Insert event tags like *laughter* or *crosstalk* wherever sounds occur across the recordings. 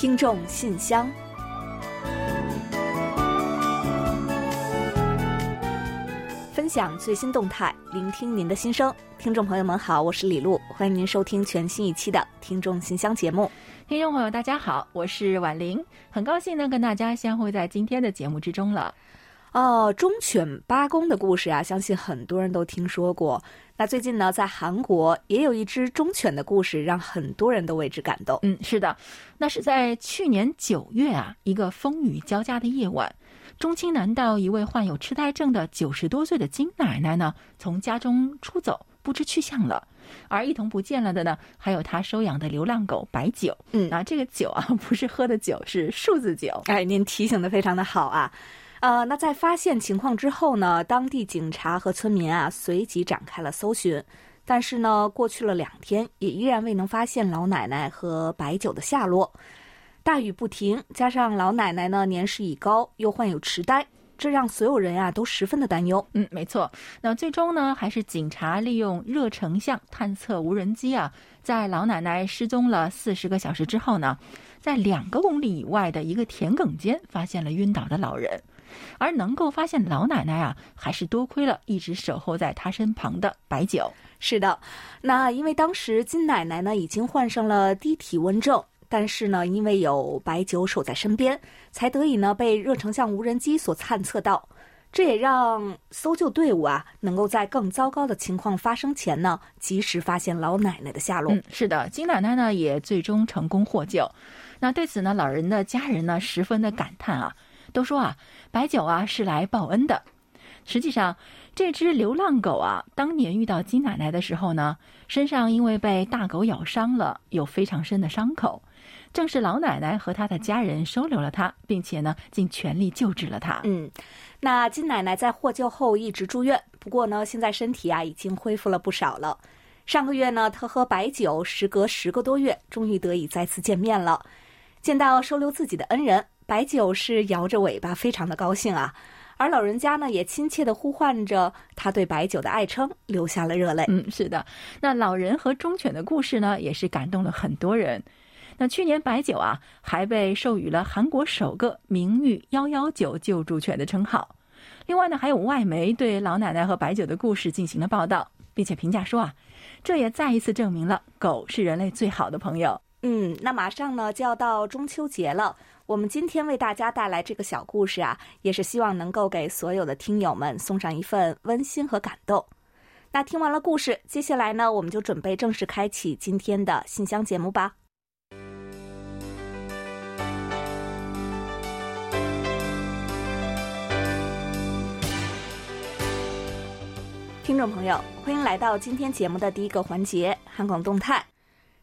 听众信箱，分享最新动态，聆听您的心声。听众朋友们好，我是李璐，欢迎您收听全新一期的《听众信箱》节目。听众朋友大家好，我是婉玲，很高兴呢跟大家相会在今天的节目之中了。哦，忠犬八公的故事啊，相信很多人都听说过。那最近呢，在韩国也有一只忠犬的故事，让很多人都为之感动。嗯，是的，那是在去年九月啊，一个风雨交加的夜晚，中青南道一位患有痴呆症的九十多岁的金奶奶呢，从家中出走，不知去向了。而一同不见了的呢，还有他收养的流浪狗白酒。嗯，啊，这个酒啊，*laughs* 不是喝的酒，是数字酒。哎，您提醒的非常的好啊。呃，那在发现情况之后呢，当地警察和村民啊随即展开了搜寻，但是呢，过去了两天，也依然未能发现老奶奶和白酒的下落。大雨不停，加上老奶奶呢年事已高，又患有痴呆，这让所有人啊都十分的担忧。嗯，没错。那最终呢，还是警察利用热成像探测无人机啊，在老奶奶失踪了四十个小时之后呢，在两个公里以外的一个田埂间发现了晕倒的老人。而能够发现老奶奶啊，还是多亏了一直守候在她身旁的白酒。是的，那因为当时金奶奶呢已经患上了低体温症，但是呢因为有白酒守在身边，才得以呢被热成像无人机所探测到。这也让搜救队伍啊能够在更糟糕的情况发生前呢及时发现老奶奶的下落。嗯，是的，金奶奶呢也最终成功获救。那对此呢，老人的家人呢十分的感叹啊。都说啊，白酒啊是来报恩的。实际上，这只流浪狗啊，当年遇到金奶奶的时候呢，身上因为被大狗咬伤了，有非常深的伤口。正是老奶奶和她的家人收留了它，并且呢，尽全力救治了它。嗯，那金奶奶在获救后一直住院，不过呢，现在身体啊已经恢复了不少了。上个月呢，她和白酒时隔十个多月，终于得以再次见面了，见到收留自己的恩人。白酒是摇着尾巴，非常的高兴啊，而老人家呢也亲切的呼唤着他对白酒的爱称，流下了热泪。嗯，是的，那老人和忠犬的故事呢，也是感动了很多人。那去年白酒啊，还被授予了韩国首个名誉幺幺九救助犬的称号。另外呢，还有外媒对老奶奶和白酒的故事进行了报道，并且评价说啊，这也再一次证明了狗是人类最好的朋友。嗯，那马上呢就要到中秋节了。我们今天为大家带来这个小故事啊，也是希望能够给所有的听友们送上一份温馨和感动。那听完了故事，接下来呢，我们就准备正式开启今天的信箱节目吧。听众朋友，欢迎来到今天节目的第一个环节——韩广动态。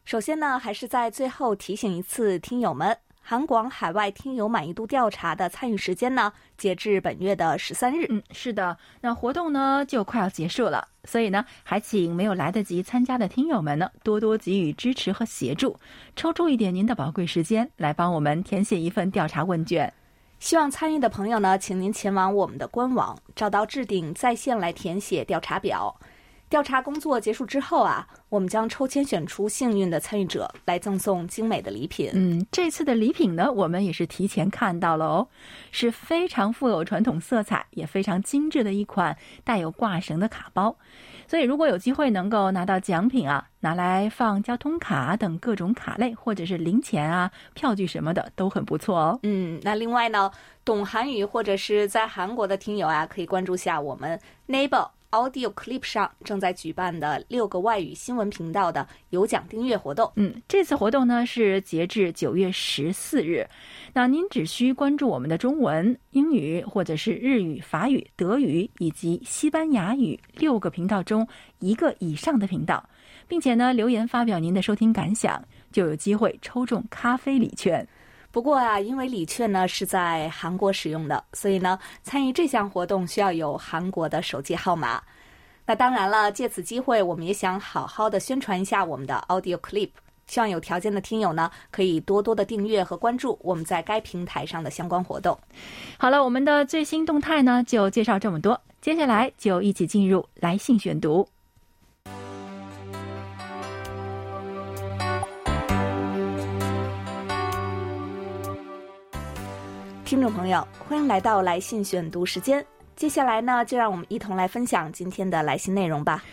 首先呢，还是在最后提醒一次听友们。韩广海外听友满意度调查的参与时间呢，截至本月的十三日。嗯，是的，那活动呢就快要结束了，所以呢，还请没有来得及参加的听友们呢，多多给予支持和协助，抽出一点您的宝贵时间来帮我们填写一份调查问卷。希望参与的朋友呢，请您前往我们的官网，找到置顶在线来填写调查表。调查工作结束之后啊，我们将抽签选出幸运的参与者，来赠送精美的礼品。嗯，这次的礼品呢，我们也是提前看到了哦，是非常富有传统色彩，也非常精致的一款带有挂绳的卡包。所以，如果有机会能够拿到奖品啊，拿来放交通卡等各种卡类，或者是零钱啊、票据什么的，都很不错哦。嗯，那另外呢，懂韩语或者是在韩国的听友啊，可以关注下我们 Neighbor。Audio Clip 上正在举办的六个外语新闻频道的有奖订阅活动。嗯，这次活动呢是截至九月十四日。那您只需关注我们的中文、英语或者是日语、法语、德语以及西班牙语六个频道中一个以上的频道，并且呢留言发表您的收听感想，就有机会抽中咖啡礼券。不过啊，因为礼券呢是在韩国使用的，所以呢，参与这项活动需要有韩国的手机号码。那当然了，借此机会，我们也想好好的宣传一下我们的 Audio Clip。希望有条件的听友呢，可以多多的订阅和关注我们在该平台上的相关活动。好了，我们的最新动态呢，就介绍这么多。接下来就一起进入来信选读。听众朋友，欢迎来到来信选读时间。接下来呢，就让我们一同来分享今天的来信内容吧。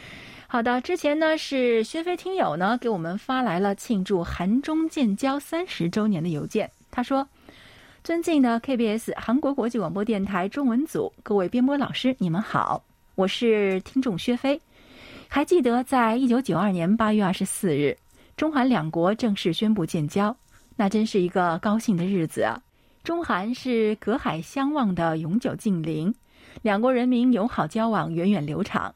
好的，之前呢是薛飞听友呢给我们发来了庆祝韩中建交三十周年的邮件。他说：“尊敬的 KBS 韩国国际广播电台中文组各位编播老师，你们好，我是听众薛飞。还记得在一九九二年八月二十四日，中韩两国正式宣布建交，那真是一个高兴的日子啊！中韩是隔海相望的永久近邻，两国人民友好交往源远流长。”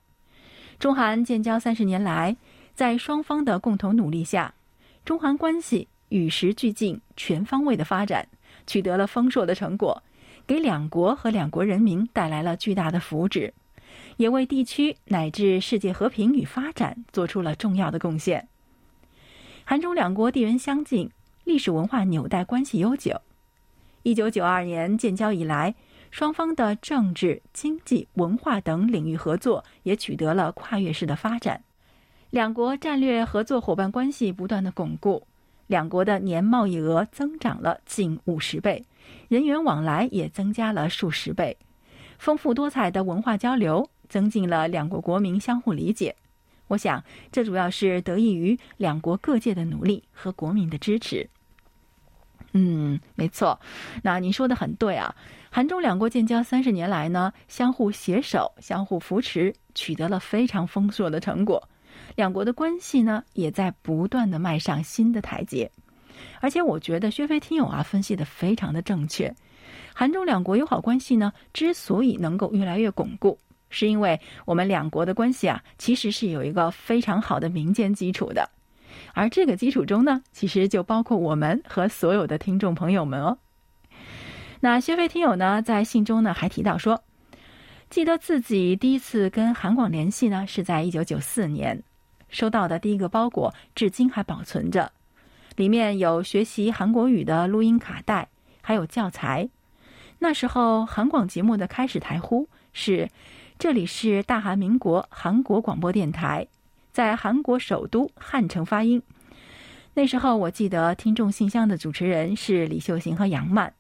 中韩建交三十年来，在双方的共同努力下，中韩关系与时俱进、全方位的发展，取得了丰硕的成果，给两国和两国人民带来了巨大的福祉，也为地区乃至世界和平与发展做出了重要的贡献。韩中两国地缘相近，历史文化纽带关系悠久。一九九二年建交以来。双方的政治、经济、文化等领域合作也取得了跨越式的发展，两国战略合作伙伴关系不断的巩固，两国的年贸易额增长了近五十倍，人员往来也增加了数十倍，丰富多彩的文化交流增进了两国国民相互理解。我想，这主要是得益于两国各界的努力和国民的支持。嗯，没错，那您说的很对啊。韩中两国建交三十年来呢，相互携手、相互扶持，取得了非常丰硕的成果。两国的关系呢，也在不断的迈上新的台阶。而且，我觉得薛飞听友啊分析的非常的正确。韩中两国友好关系呢，之所以能够越来越巩固，是因为我们两国的关系啊，其实是有一个非常好的民间基础的。而这个基础中呢，其实就包括我们和所有的听众朋友们哦。那薛飞听友呢，在信中呢还提到说，记得自己第一次跟韩广联系呢，是在一九九四年，收到的第一个包裹至今还保存着，里面有学习韩国语的录音卡带，还有教材。那时候韩广节目的开始台呼是：“这里是大韩民国韩国广播电台，在韩国首都汉城发音。”那时候我记得听众信箱的主持人是李秀贤和杨曼。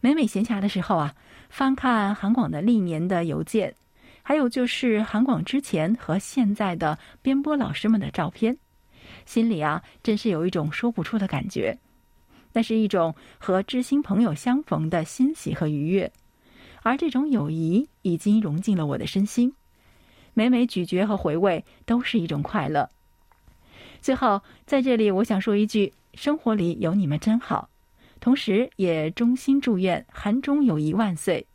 每每闲暇的时候啊，翻看韩广的历年的邮件，还有就是韩广之前和现在的编播老师们的照片，心里啊，真是有一种说不出的感觉。那是一种和知心朋友相逢的欣喜和愉悦，而这种友谊已经融进了我的身心。每每咀嚼和回味，都是一种快乐。最后，在这里，我想说一句：生活里有你们真好。同时，也衷心祝愿韩中友谊万岁，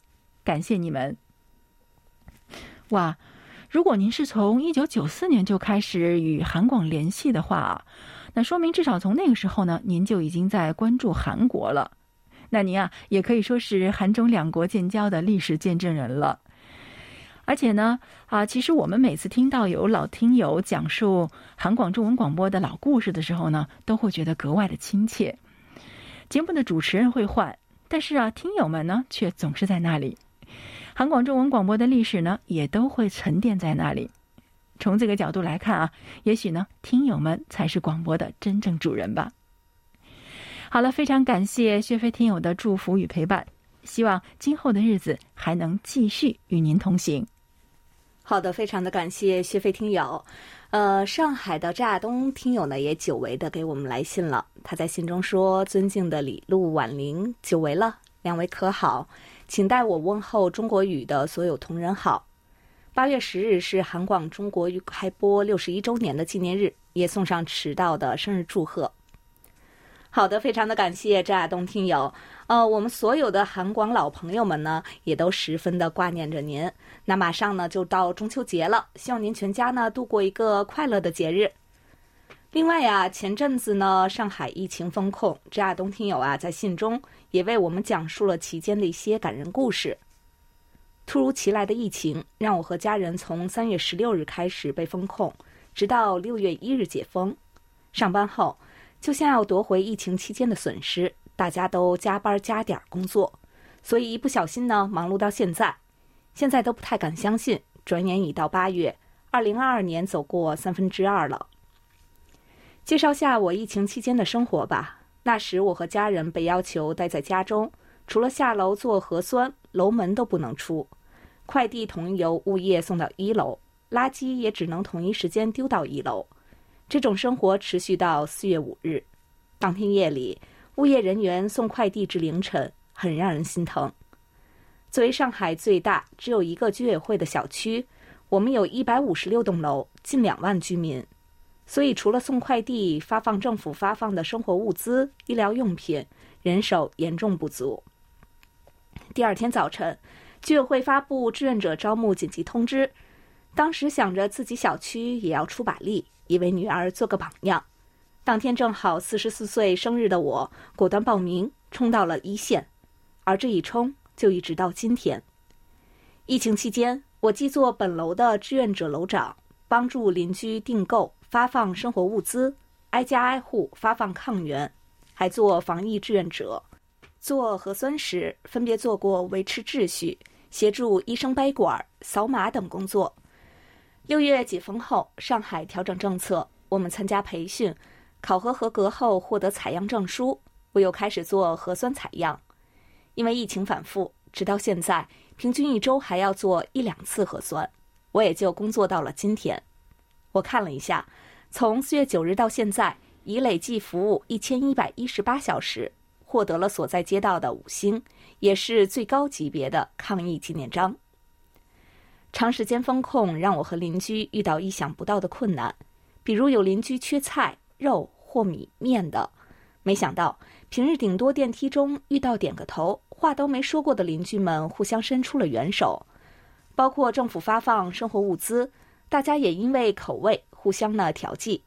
感谢你们！哇，如果您是从一九九四年就开始与韩广联系的话，那说明至少从那个时候呢，您就已经在关注韩国了。那您啊，也可以说是韩中两国建交的历史见证人了。而且呢，啊，其实我们每次听到有老听友讲述韩广中文广播的老故事的时候呢，都会觉得格外的亲切。节目的主持人会换，但是啊，听友们呢却总是在那里。韩广中文广播的历史呢，也都会沉淀在那里。从这个角度来看啊，也许呢，听友们才是广播的真正主人吧。好了，非常感谢薛飞听友的祝福与陪伴，希望今后的日子还能继续与您同行。好的，非常的感谢薛飞听友。呃，上海的乍东听友呢也久违的给我们来信了。他在信中说：“尊敬的李璐、婉玲，久违了，两位可好？请代我问候中国语的所有同仁好。八月十日是韩广中国语开播六十一周年的纪念日，也送上迟到的生日祝贺。”好的，非常的感谢乍东听友。呃，我们所有的韩广老朋友们呢，也都十分的挂念着您。那马上呢就到中秋节了，希望您全家呢度过一个快乐的节日。另外呀，前阵子呢上海疫情封控，乍东听友啊在信中也为我们讲述了其间的一些感人故事。突如其来的疫情让我和家人从三月十六日开始被封控，直到六月一日解封。上班后。就像要夺回疫情期间的损失，大家都加班加点工作，所以一不小心呢，忙碌到现在，现在都不太敢相信，转眼已到八月，二零二二年走过三分之二了。介绍下我疫情期间的生活吧。那时我和家人被要求待在家中，除了下楼做核酸，楼门都不能出。快递统一由物业送到一楼，垃圾也只能同一时间丢到一楼。这种生活持续到四月五日，当天夜里，物业人员送快递至凌晨，很让人心疼。作为上海最大只有一个居委会的小区，我们有一百五十六栋楼，近两万居民，所以除了送快递、发放政府发放的生活物资、医疗用品，人手严重不足。第二天早晨，居委会发布志愿者招募紧急通知，当时想着自己小区也要出把力，也为女儿做个榜样。当天正好四十四岁生日的我，果断报名，冲到了一线，而这一冲。就一直到今天。疫情期间，我既做本楼的志愿者楼长，帮助邻居订购、发放生活物资，挨家挨户发放抗原，还做防疫志愿者。做核酸时，分别做过维持秩序、协助医生掰管、扫码等工作。六月解封后，上海调整政策，我们参加培训，考核合格后获得采样证书，我又开始做核酸采样。因为疫情反复，直到现在，平均一周还要做一两次核酸，我也就工作到了今天。我看了一下，从四月九日到现在，已累计服务一千一百一十八小时，获得了所在街道的五星，也是最高级别的抗疫纪念章。长时间封控让我和邻居遇到意想不到的困难，比如有邻居缺菜、肉或米面的，没想到。平日顶多电梯中遇到点个头，话都没说过的邻居们互相伸出了援手，包括政府发放生活物资，大家也因为口味互相呢调剂，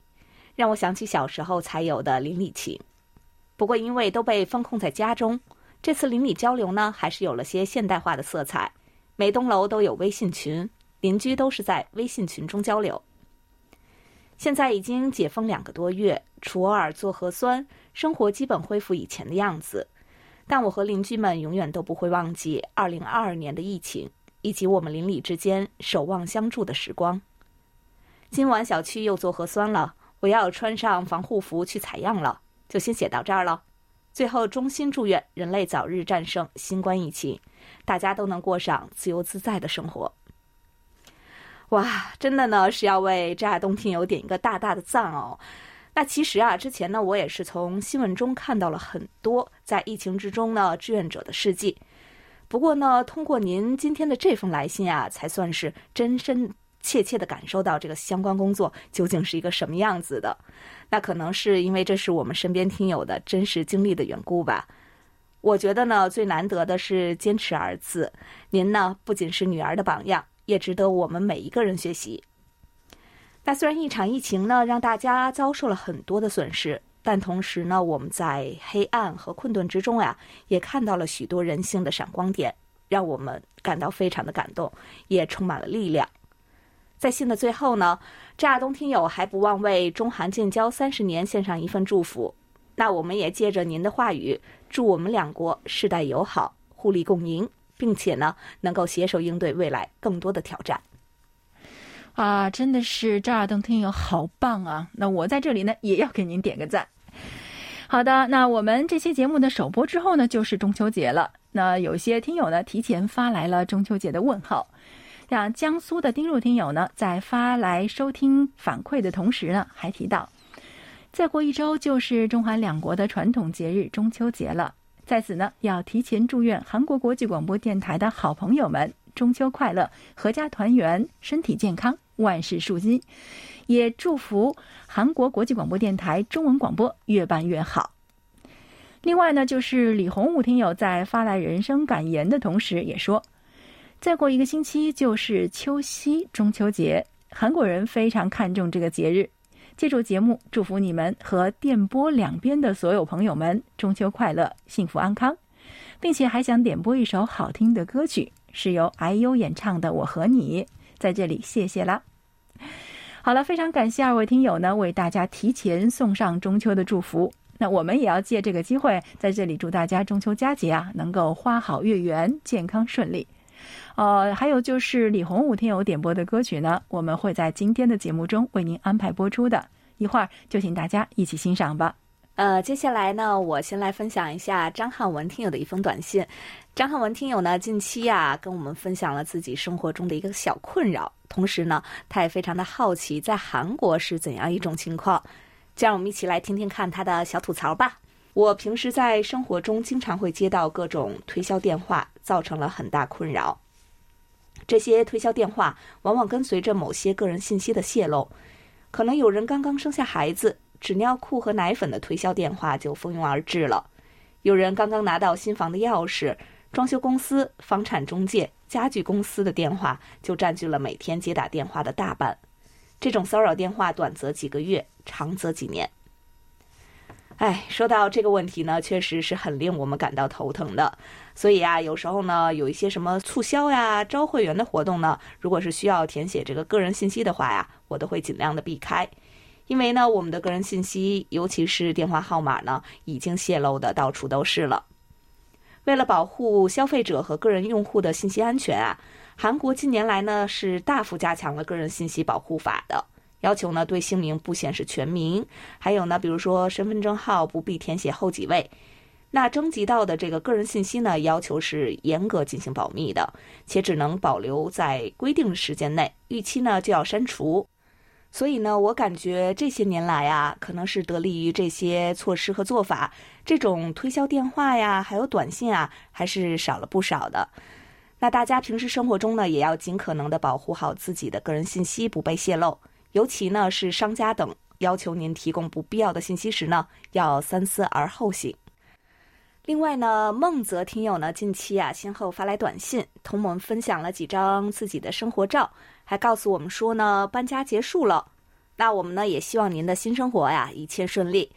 让我想起小时候才有的邻里情。不过因为都被封控在家中，这次邻里交流呢还是有了些现代化的色彩，每栋楼都有微信群，邻居都是在微信群中交流。现在已经解封两个多月，除偶尔做核酸，生活基本恢复以前的样子。但我和邻居们永远都不会忘记2022年的疫情，以及我们邻里之间守望相助的时光。今晚小区又做核酸了，我要穿上防护服去采样了，就先写到这儿了。最后，衷心祝愿人类早日战胜新冠疫情，大家都能过上自由自在的生活。哇，真的呢是要为这亚东听友点一个大大的赞哦。那其实啊，之前呢我也是从新闻中看到了很多在疫情之中呢志愿者的事迹。不过呢，通过您今天的这封来信啊，才算是真真切切的感受到这个相关工作究竟是一个什么样子的。那可能是因为这是我们身边听友的真实经历的缘故吧。我觉得呢，最难得的是坚持二字。您呢，不仅是女儿的榜样。也值得我们每一个人学习。那虽然一场疫情呢，让大家遭受了很多的损失，但同时呢，我们在黑暗和困顿之中呀，也看到了许多人性的闪光点，让我们感到非常的感动，也充满了力量。在信的最后呢，乍亚东听友还不忘为中韩建交三十年献上一份祝福。那我们也借着您的话语，祝我们两国世代友好，互利共赢。并且呢，能够携手应对未来更多的挑战。啊，真的是这尔登听友好棒啊！那我在这里呢，也要给您点个赞。好的，那我们这期节目的首播之后呢，就是中秋节了。那有些听友呢，提前发来了中秋节的问号。像江苏的丁路听友呢，在发来收听反馈的同时呢，还提到，再过一周就是中韩两国的传统节日中秋节了。在此呢，要提前祝愿韩国国际广播电台的好朋友们中秋快乐，阖家团圆，身体健康，万事顺心。也祝福韩国国际广播电台中文广播越办越好。另外呢，就是李洪武听友在发来人生感言的同时，也说，再过一个星期就是秋夕中秋节，韩国人非常看重这个节日。借助节目祝福你们和电波两边的所有朋友们中秋快乐、幸福安康，并且还想点播一首好听的歌曲，是由 IU 演唱的《我和你》。在这里，谢谢啦。好了，非常感谢二位听友呢，为大家提前送上中秋的祝福。那我们也要借这个机会，在这里祝大家中秋佳节啊，能够花好月圆，健康顺利。呃，还有就是李洪武听友点播的歌曲呢，我们会在今天的节目中为您安排播出的，一会儿就请大家一起欣赏吧。呃，接下来呢，我先来分享一下张汉文听友的一封短信。张汉文听友呢，近期啊，跟我们分享了自己生活中的一个小困扰，同时呢，他也非常的好奇在韩国是怎样一种情况。就让我们一起来听听看他的小吐槽吧。我平时在生活中经常会接到各种推销电话，造成了很大困扰。这些推销电话往往跟随着某些个人信息的泄露，可能有人刚刚生下孩子。纸尿裤和奶粉的推销电话就蜂拥而至了。有人刚刚拿到新房的钥匙，装修公司、房产中介、家具公司的电话就占据了每天接打电话的大半。这种骚扰电话短则几个月，长则几年。哎，说到这个问题呢，确实是很令我们感到头疼的。所以啊，有时候呢，有一些什么促销呀、招会员的活动呢，如果是需要填写这个个人信息的话呀，我都会尽量的避开。因为呢，我们的个人信息，尤其是电话号码呢，已经泄露的到处都是了。为了保护消费者和个人用户的信息安全啊，韩国近年来呢是大幅加强了个人信息保护法的要求呢，对姓名不显示全名，还有呢，比如说身份证号不必填写后几位。那征集到的这个个人信息呢，要求是严格进行保密的，且只能保留在规定时间内，逾期呢就要删除。所以呢，我感觉这些年来啊，可能是得力于这些措施和做法，这种推销电话呀，还有短信啊，还是少了不少的。那大家平时生活中呢，也要尽可能的保护好自己的个人信息不被泄露，尤其呢是商家等要求您提供不必要的信息时呢，要三思而后行。另外呢，孟泽听友呢近期啊，先后发来短信，同我们分享了几张自己的生活照。还告诉我们说呢，搬家结束了，那我们呢也希望您的新生活呀一切顺利。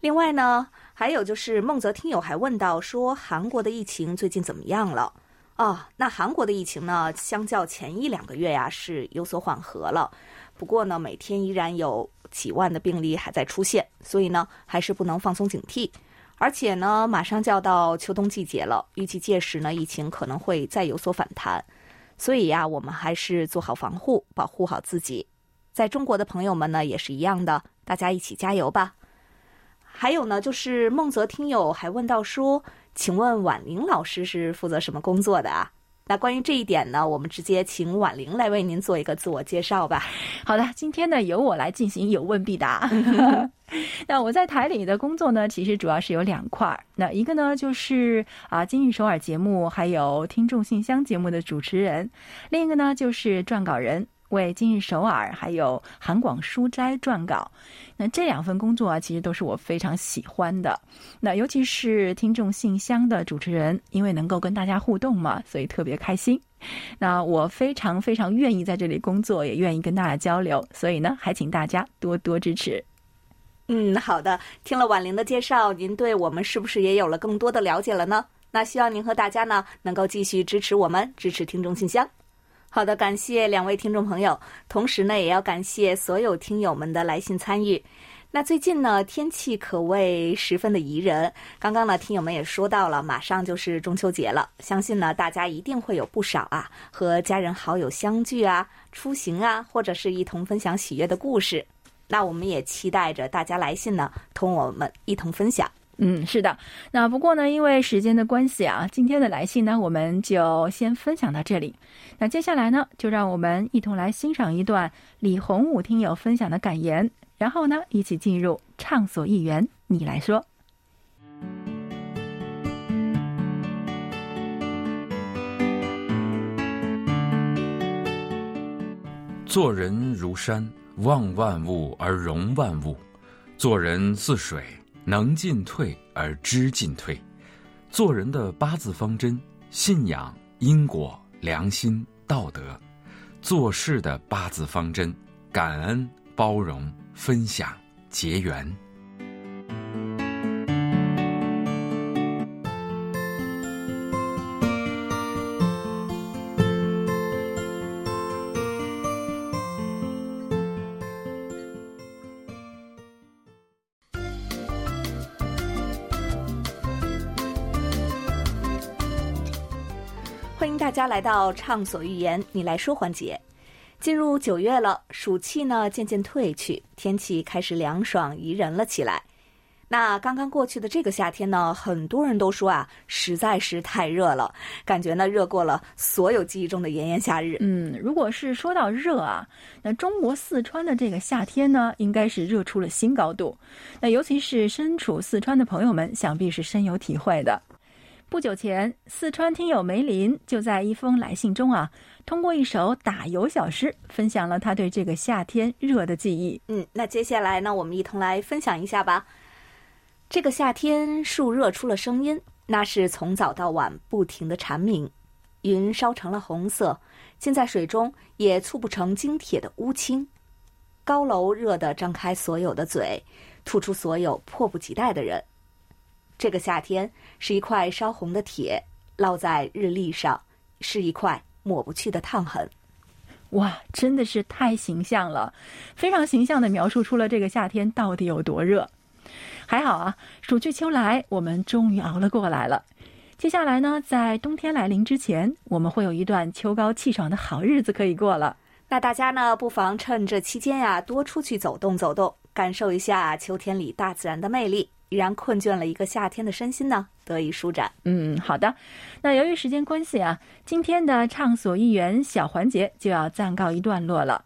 另外呢，还有就是孟泽听友还问到说，韩国的疫情最近怎么样了？啊，那韩国的疫情呢，相较前一两个月呀是有所缓和了，不过呢，每天依然有几万的病例还在出现，所以呢，还是不能放松警惕。而且呢，马上就要到秋冬季节了，预计届时呢，疫情可能会再有所反弹。所以呀，我们还是做好防护，保护好自己。在中国的朋友们呢，也是一样的，大家一起加油吧。还有呢，就是孟泽听友还问到说，请问婉玲老师是负责什么工作的啊？那关于这一点呢，我们直接请婉玲来为您做一个自我介绍吧。*laughs* 好的，今天呢由我来进行有问必答。*laughs* *laughs* 那我在台里的工作呢，其实主要是有两块儿。那一个呢就是啊《今日首尔》节目还有听众信箱节目的主持人，另一个呢就是撰稿人。为今日首尔还有韩广书斋撰稿，那这两份工作啊，其实都是我非常喜欢的。那尤其是听众信箱的主持人，因为能够跟大家互动嘛，所以特别开心。那我非常非常愿意在这里工作，也愿意跟大家交流，所以呢，还请大家多多支持。嗯，好的。听了婉玲的介绍，您对我们是不是也有了更多的了解了呢？那希望您和大家呢，能够继续支持我们，支持听众信箱。好的，感谢两位听众朋友，同时呢，也要感谢所有听友们的来信参与。那最近呢，天气可谓十分的宜人。刚刚呢，听友们也说到了，马上就是中秋节了，相信呢，大家一定会有不少啊和家人好友相聚啊、出行啊，或者是一同分享喜悦的故事。那我们也期待着大家来信呢，同我们一同分享。嗯，是的。那不过呢，因为时间的关系啊，今天的来信呢，我们就先分享到这里。那接下来呢，就让我们一同来欣赏一段李洪武听友分享的感言，然后呢，一起进入畅所欲言。你来说，做人如山，望万物而容万物；做人似水。能进退而知进退，做人的八字方针：信仰、因果、良心、道德；做事的八字方针：感恩、包容、分享、结缘。来到畅所欲言，你来说环节。进入九月了，暑气呢渐渐退去，天气开始凉爽宜人了起来。那刚刚过去的这个夏天呢，很多人都说啊，实在是太热了，感觉呢热过了所有记忆中的炎炎夏日。嗯，如果是说到热啊，那中国四川的这个夏天呢，应该是热出了新高度。那尤其是身处四川的朋友们，想必是深有体会的。不久前，四川听友梅林就在一封来信中啊，通过一首打油小诗，分享了他对这个夏天热的记忆。嗯，那接下来呢，我们一同来分享一下吧。这个夏天，树热出了声音，那是从早到晚不停的蝉鸣。云烧成了红色，浸在水中也促不成晶铁的乌青。高楼热得张开所有的嘴，吐出所有迫不及待的人。这个夏天是一块烧红的铁，烙在日历上，是一块抹不去的烫痕。哇，真的是太形象了，非常形象的描述出了这个夏天到底有多热。还好啊，暑去秋来，我们终于熬了过来了。接下来呢，在冬天来临之前，我们会有一段秋高气爽的好日子可以过了。那大家呢，不妨趁这期间呀，多出去走动走动，感受一下秋天里大自然的魅力，依然困倦了一个夏天的身心呢得以舒展。嗯，好的。那由于时间关系啊，今天的畅所欲言小环节就要暂告一段落了。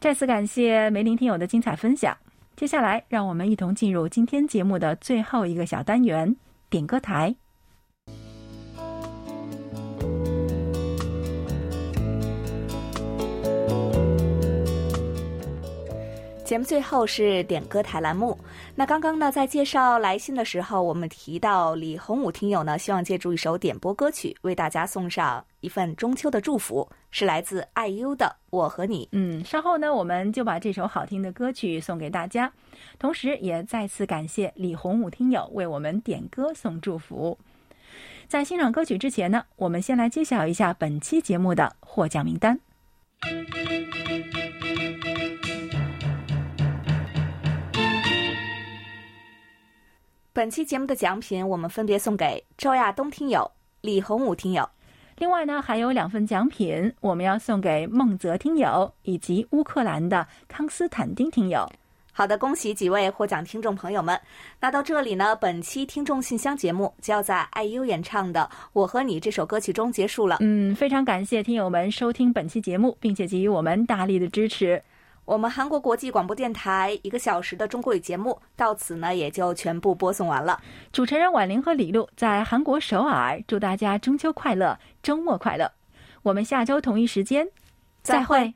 再次感谢梅林听友的精彩分享。接下来，让我们一同进入今天节目的最后一个小单元——点歌台。节目最后是点歌台栏目。那刚刚呢，在介绍来信的时候，我们提到李洪武听友呢，希望借助一首点播歌曲，为大家送上一份中秋的祝福，是来自爱优的《我和你》。嗯，稍后呢，我们就把这首好听的歌曲送给大家，同时也再次感谢李洪武听友为我们点歌送祝福。在欣赏歌曲之前呢，我们先来揭晓一下本期节目的获奖名单。本期节目的奖品，我们分别送给周亚东听友、李洪武听友。另外呢，还有两份奖品，我们要送给孟泽听友以及乌克兰的康斯坦丁听友。好的，恭喜几位获奖听众朋友们。那到这里呢，本期听众信箱节目就要在爱优演唱的《我和你》这首歌曲中结束了。嗯，非常感谢听友们收听本期节目，并且给予我们大力的支持。我们韩国国际广播电台一个小时的中国语节目到此呢也就全部播送完了。主持人婉玲和李璐在韩国首尔，祝大家中秋快乐，周末快乐。我们下周同一时间再会。